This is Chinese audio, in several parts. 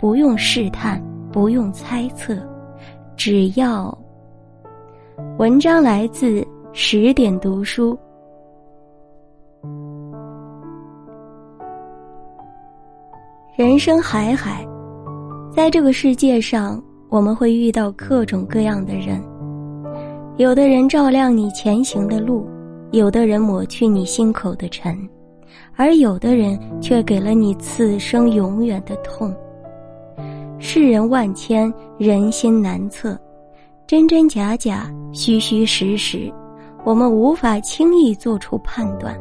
不用试探，不用猜测，只要。文章来自十点读书。人生海海，在这个世界上，我们会遇到各种各样的人。有的人照亮你前行的路，有的人抹去你心口的尘，而有的人却给了你此生永远的痛。世人万千，人心难测，真真假假，虚虚实实，我们无法轻易做出判断，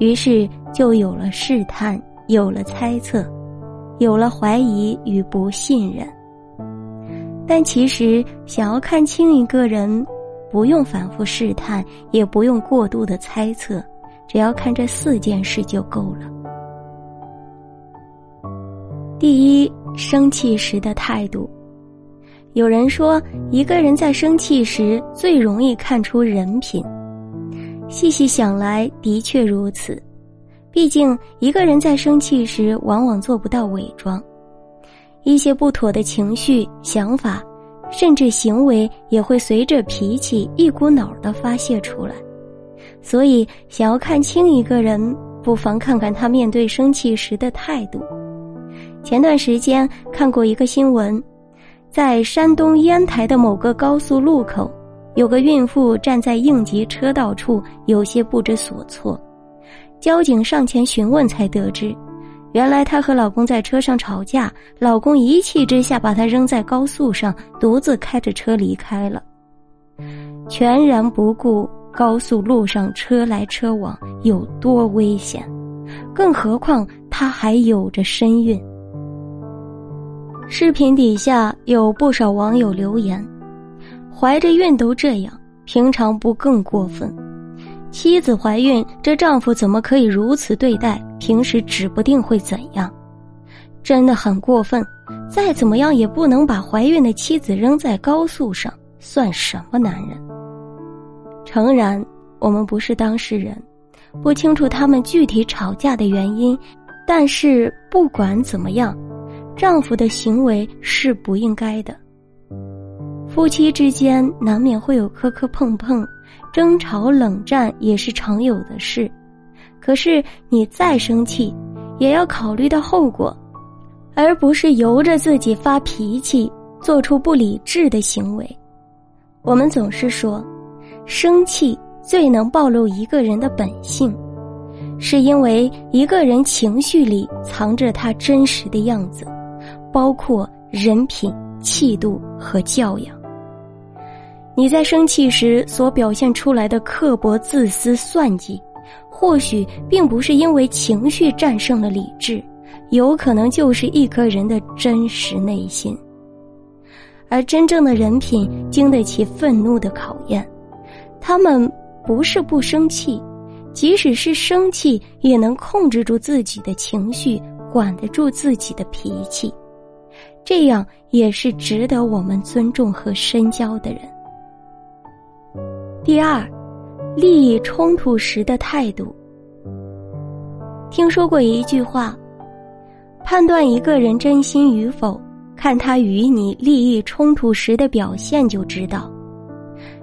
于是就有了试探，有了猜测，有了怀疑与不信任。但其实，想要看清一个人，不用反复试探，也不用过度的猜测，只要看这四件事就够了。第一。生气时的态度，有人说，一个人在生气时最容易看出人品。细细想来，的确如此。毕竟，一个人在生气时，往往做不到伪装，一些不妥的情绪、想法，甚至行为，也会随着脾气一股脑的发泄出来。所以，想要看清一个人，不妨看看他面对生气时的态度。前段时间看过一个新闻，在山东烟台的某个高速路口，有个孕妇站在应急车道处，有些不知所措。交警上前询问，才得知，原来她和老公在车上吵架，老公一气之下把她扔在高速上，独自开着车离开了，全然不顾高速路上车来车往有多危险，更何况她还有着身孕。视频底下有不少网友留言：“怀着孕都这样，平常不更过分？妻子怀孕，这丈夫怎么可以如此对待？平时指不定会怎样，真的很过分。再怎么样也不能把怀孕的妻子扔在高速上，算什么男人？”诚然，我们不是当事人，不清楚他们具体吵架的原因，但是不管怎么样。丈夫的行为是不应该的。夫妻之间难免会有磕磕碰碰，争吵冷战也是常有的事。可是你再生气，也要考虑到后果，而不是由着自己发脾气，做出不理智的行为。我们总是说，生气最能暴露一个人的本性，是因为一个人情绪里藏着他真实的样子。包括人品、气度和教养。你在生气时所表现出来的刻薄、自私、算计，或许并不是因为情绪战胜了理智，有可能就是一颗人的真实内心。而真正的人品经得起愤怒的考验，他们不是不生气，即使是生气，也能控制住自己的情绪，管得住自己的脾气。这样也是值得我们尊重和深交的人。第二，利益冲突时的态度。听说过一句话：判断一个人真心与否，看他与你利益冲突时的表现就知道。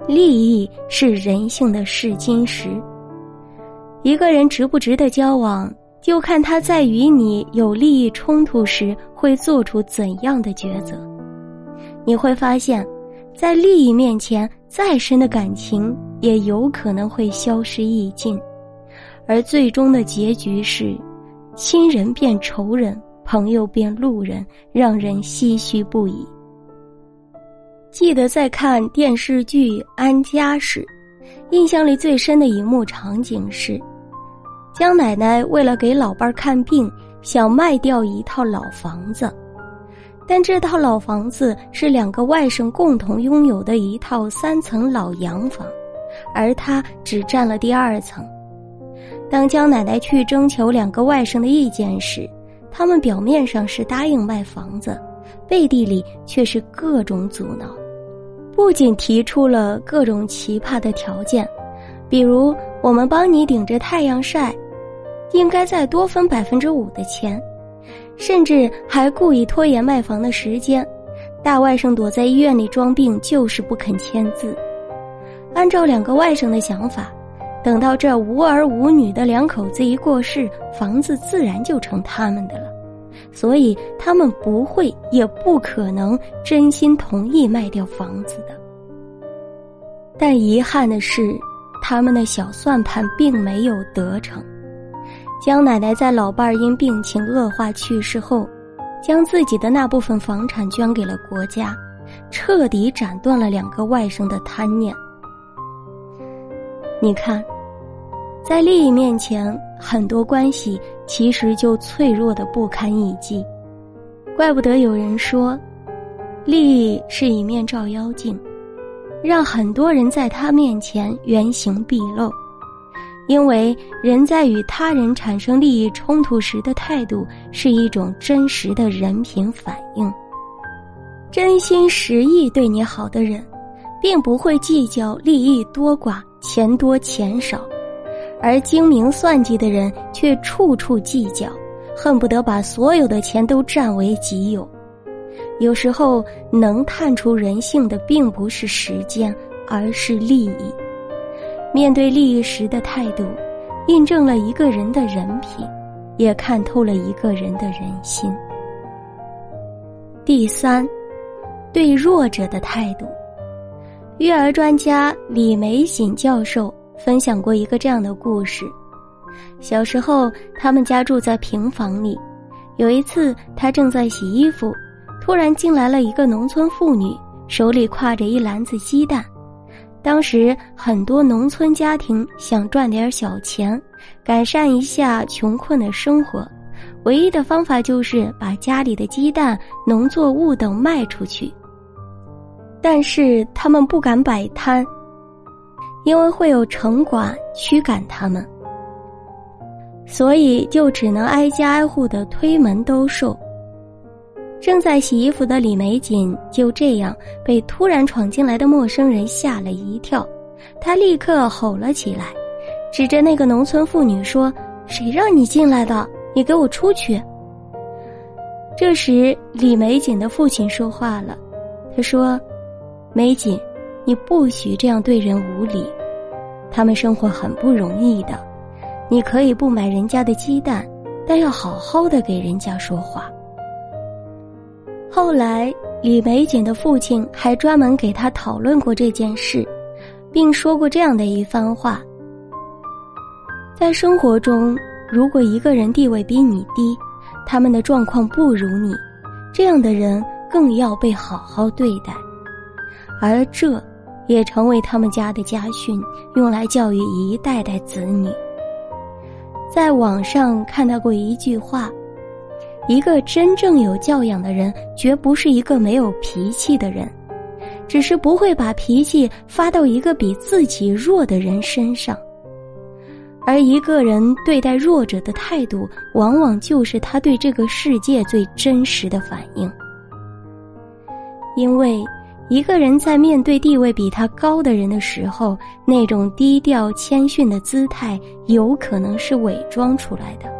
利益是人性的试金石，一个人值不值得交往。又看他在与你有利益冲突时会做出怎样的抉择，你会发现，在利益面前，再深的感情也有可能会消失殆尽，而最终的结局是，亲人变仇人，朋友变路人，让人唏嘘不已。记得在看电视剧《安家》时，印象里最深的一幕场景是。江奶奶为了给老伴儿看病，想卖掉一套老房子。但这套老房子是两个外甥共同拥有的一套三层老洋房，而他只占了第二层。当江奶奶去征求两个外甥的意见时，他们表面上是答应卖房子，背地里却是各种阻挠。不仅提出了各种奇葩的条件，比如我们帮你顶着太阳晒，应该再多分百分之五的钱。甚至还故意拖延卖房的时间，大外甥躲在医院里装病，就是不肯签字。按照两个外甥的想法，等到这无儿无女的两口子一过世，房子自然就成他们的了，所以他们不会也不可能真心同意卖掉房子的。但遗憾的是，他们的小算盘并没有得逞。江奶奶在老伴儿因病情恶化去世后，将自己的那部分房产捐给了国家，彻底斩断了两个外甥的贪念。你看，在利益面前，很多关系其实就脆弱的不堪一击。怪不得有人说，利益是一面照妖镜，让很多人在他面前原形毕露。因为人在与他人产生利益冲突时的态度是一种真实的人品反应。真心实意对你好的人，并不会计较利益多寡、钱多钱少；而精明算计的人却处处计较，恨不得把所有的钱都占为己有。有时候，能探出人性的并不是时间，而是利益。面对利益时的态度，印证了一个人的人品，也看透了一个人的人心。第三，对弱者的态度。育儿专家李玫瑾教授分享过一个这样的故事：小时候，他们家住在平房里，有一次他正在洗衣服，突然进来了一个农村妇女，手里挎着一篮子鸡蛋。当时很多农村家庭想赚点小钱，改善一下穷困的生活，唯一的方法就是把家里的鸡蛋、农作物等卖出去。但是他们不敢摆摊，因为会有城管驱赶他们，所以就只能挨家挨户的推门兜售。正在洗衣服的李玫瑾就这样被突然闯进来的陌生人吓了一跳，他立刻吼了起来，指着那个农村妇女说：“谁让你进来的？你给我出去！”这时，李玫瑾的父亲说话了，他说：“玫瑾，你不许这样对人无礼，他们生活很不容易的，你可以不买人家的鸡蛋，但要好好的给人家说话。”后来，李玫瑾的父亲还专门给他讨论过这件事，并说过这样的一番话：在生活中，如果一个人地位比你低，他们的状况不如你，这样的人更要被好好对待，而这，也成为他们家的家训，用来教育一代代子女。在网上看到过一句话。一个真正有教养的人，绝不是一个没有脾气的人，只是不会把脾气发到一个比自己弱的人身上。而一个人对待弱者的态度，往往就是他对这个世界最真实的反应。因为一个人在面对地位比他高的人的时候，那种低调谦逊的姿态，有可能是伪装出来的。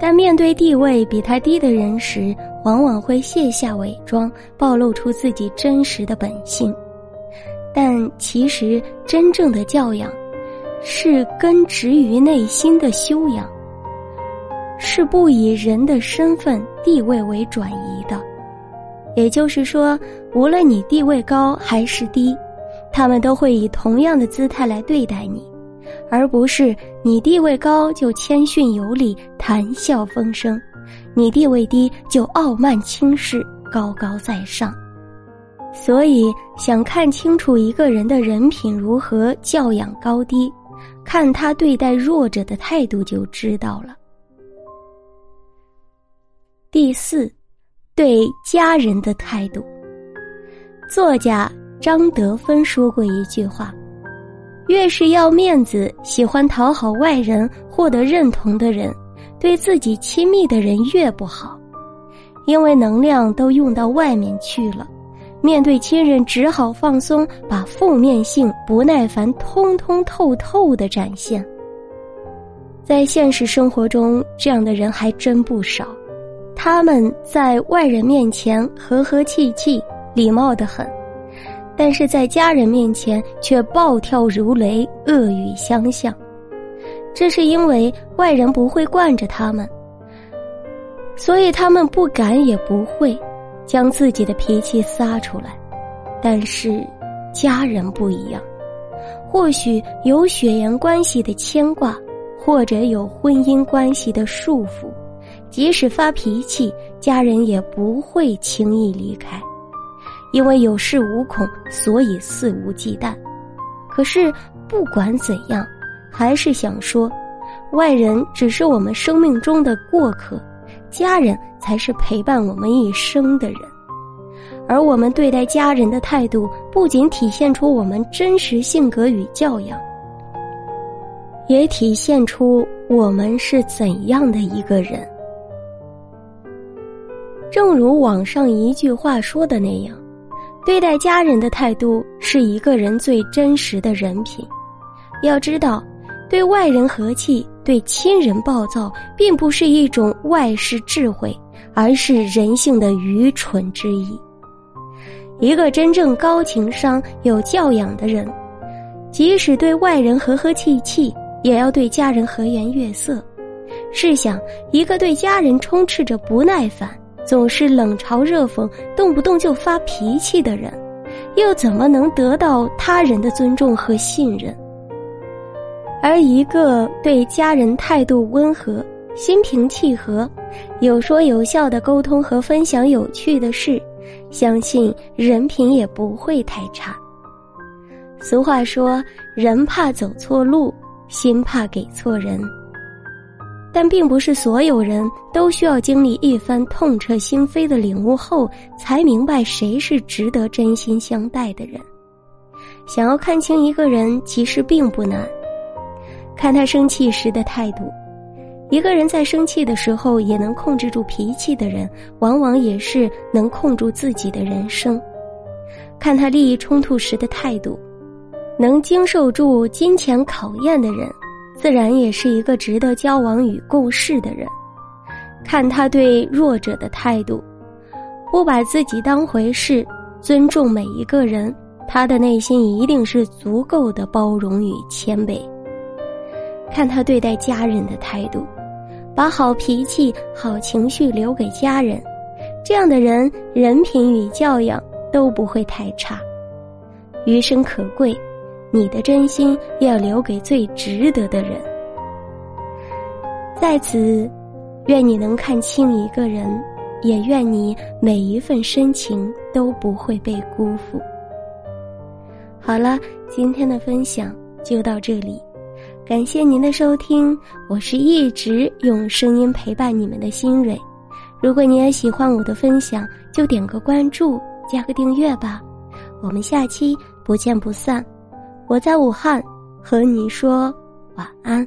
但面对地位比他低的人时，往往会卸下伪装，暴露出自己真实的本性。但其实，真正的教养，是根植于内心的修养，是不以人的身份地位为转移的。也就是说，无论你地位高还是低，他们都会以同样的姿态来对待你。而不是你地位高就谦逊有礼、谈笑风生，你地位低就傲慢轻视、高高在上。所以，想看清楚一个人的人品如何、教养高低，看他对待弱者的态度就知道了。第四，对家人的态度。作家张德芬说过一句话：“越是要面子、喜欢讨好外人、获得认同的人，对自己亲密的人越不好，因为能量都用到外面去了。面对亲人，只好放松，把负面性、不耐烦通通透透的展现。”在现实生活中，这样的人还真不少。他们在外人面前和和气气、礼貌的很，但是在家人面前却暴跳如雷、恶语相向。这是因为外人不会惯着他们，所以他们不敢也不会将自己的脾气撒出来。但是家人不一样，或许有血缘关系的牵挂。或者有婚姻关系的束缚，即使发脾气，家人也不会轻易离开，因为有恃无恐，所以肆无忌惮。可是不管怎样，还是想说，外人只是我们生命中的过客，家人才是陪伴我们一生的人。而我们对待家人的态度，不仅体现出我们真实性格与教养。也体现出我们是怎样的一个人。正如网上一句话说的那样，对待家人的态度是一个人最真实的人品。要知道，对外人和气，对亲人暴躁，并不是一种外事智慧，而是人性的愚蠢之一。一个真正高情商、有教养的人，即使对外人和和气气。也要对家人和颜悦色。试想，一个对家人充斥着不耐烦、总是冷嘲热讽、动不动就发脾气的人，又怎么能得到他人的尊重和信任？而一个对家人态度温和、心平气和、有说有笑的沟通和分享有趣的事，相信人品也不会太差。俗话说：“人怕走错路。”心怕给错人，但并不是所有人都需要经历一番痛彻心扉的领悟后，才明白谁是值得真心相待的人。想要看清一个人，其实并不难，看他生气时的态度。一个人在生气的时候也能控制住脾气的人，往往也是能控住自己的人生。看他利益冲突时的态度。能经受住金钱考验的人，自然也是一个值得交往与共事的人。看他对弱者的态度，不把自己当回事，尊重每一个人，他的内心一定是足够的包容与谦卑。看他对待家人的态度，把好脾气、好情绪留给家人，这样的人人品与教养都不会太差。余生可贵。你的真心要留给最值得的人。在此，愿你能看清一个人，也愿你每一份深情都不会被辜负。好了，今天的分享就到这里，感谢您的收听，我是一直用声音陪伴你们的新蕊。如果你也喜欢我的分享，就点个关注，加个订阅吧。我们下期不见不散。我在武汉，和你说晚安。